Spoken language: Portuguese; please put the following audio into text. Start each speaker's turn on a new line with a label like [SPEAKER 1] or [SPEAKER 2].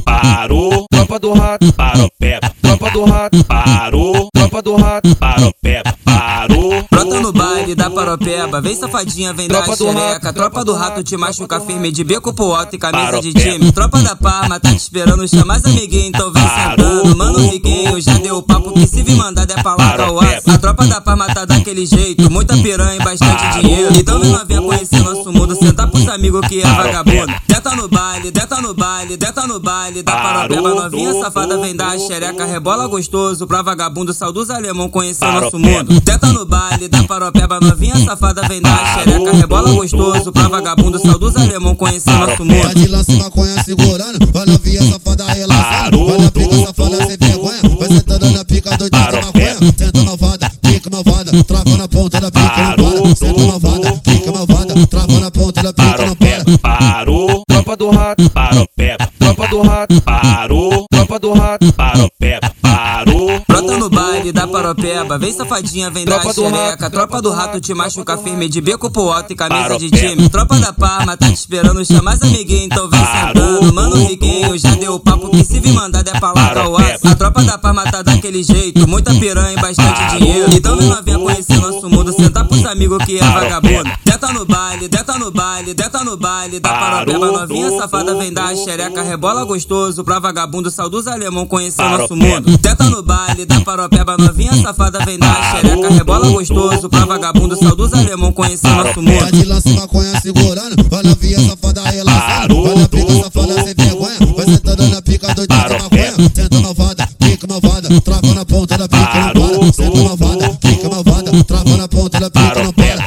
[SPEAKER 1] parou. Tropa do rato, paropeba. Tropa do rato, parou. Tropa do rato, paropeba, parou.
[SPEAKER 2] Brota no baile da paropeba, vem safadinha, vem
[SPEAKER 1] Tropa
[SPEAKER 2] da xereca. Tropa do rato te machuca firme de beco pro alto e camisa de time. Tropa da Parma tá te esperando, chama as amiguinhas, então vem
[SPEAKER 1] Parou.
[SPEAKER 2] sentando. Mano Riguinho já deu o papo que se vir mandar é pra lá
[SPEAKER 1] Paropeba.
[SPEAKER 2] A tropa da Parma tá daquele jeito, muita piranha e bastante
[SPEAKER 1] Parou.
[SPEAKER 2] dinheiro. Então vem novinha conhecer nosso mundo, sentar pros amigos que é vagabundo. Deta no baile, deta no baile, deta no baile da paropeba. Novinha safada vem dar xereca, rebola gostoso pra vagabundo, saudoso alemão conhecer nosso mundo. Teta no baile da paropeba, novinha safada vem dar xereca, rebola gostoso pra vagabundo, saudoso alemão conhecer nosso mundo.
[SPEAKER 3] de lance maconha segurando, vai novinha safada relaxando. Vai na pica safada sem vergonha, vai sentando na pica doidinha de maconha. Senta malvada, pica malvada, trava na ponta da pica não para. Senta malvada, pica malvada, trava na ponta da pica não para.
[SPEAKER 1] Parou. Tropa do rato, paropeba. Tropa do rato, parou. Tropa do rato, parou.
[SPEAKER 2] Brota no baile da paropeba, vem safadinha, vem da
[SPEAKER 1] Tropa
[SPEAKER 2] xereca. Tropa do rato te machuca firme de beco pro alto e camisa de time. Tropa da Parma tá te esperando, chama as amiguinhas, então vem sentando. Mano Riguinho já deu o papo que se vir mandar é pra lá
[SPEAKER 1] Paropeba.
[SPEAKER 2] A tropa da Parma tá daquele jeito, muita piranha e bastante dinheiro. Então vem novinha conhecer nosso mundo, sentar pros amigos que é vagabundo. Deta no baile, deta no baile, deta no baile da paropeba. Novinha safada vem dar xereca, rebola gostoso pra vagabundo, saudoso alemão conhecer nosso mundo. Teta no baile da paropeba, novinha safada vem dar xereca, rebola gostoso pra vagabundo, saudoso alemão conhecer nosso mundo.
[SPEAKER 3] de lance maconha segurando, vai novinha safada relaxando. Vai na pica safada sem vergonha, vai sentando na pica doidinha de maconha. Senta malvada, pica malvada, trava na ponta da pica não para. Senta malvada, pica malvada, trava na ponta da pica não para.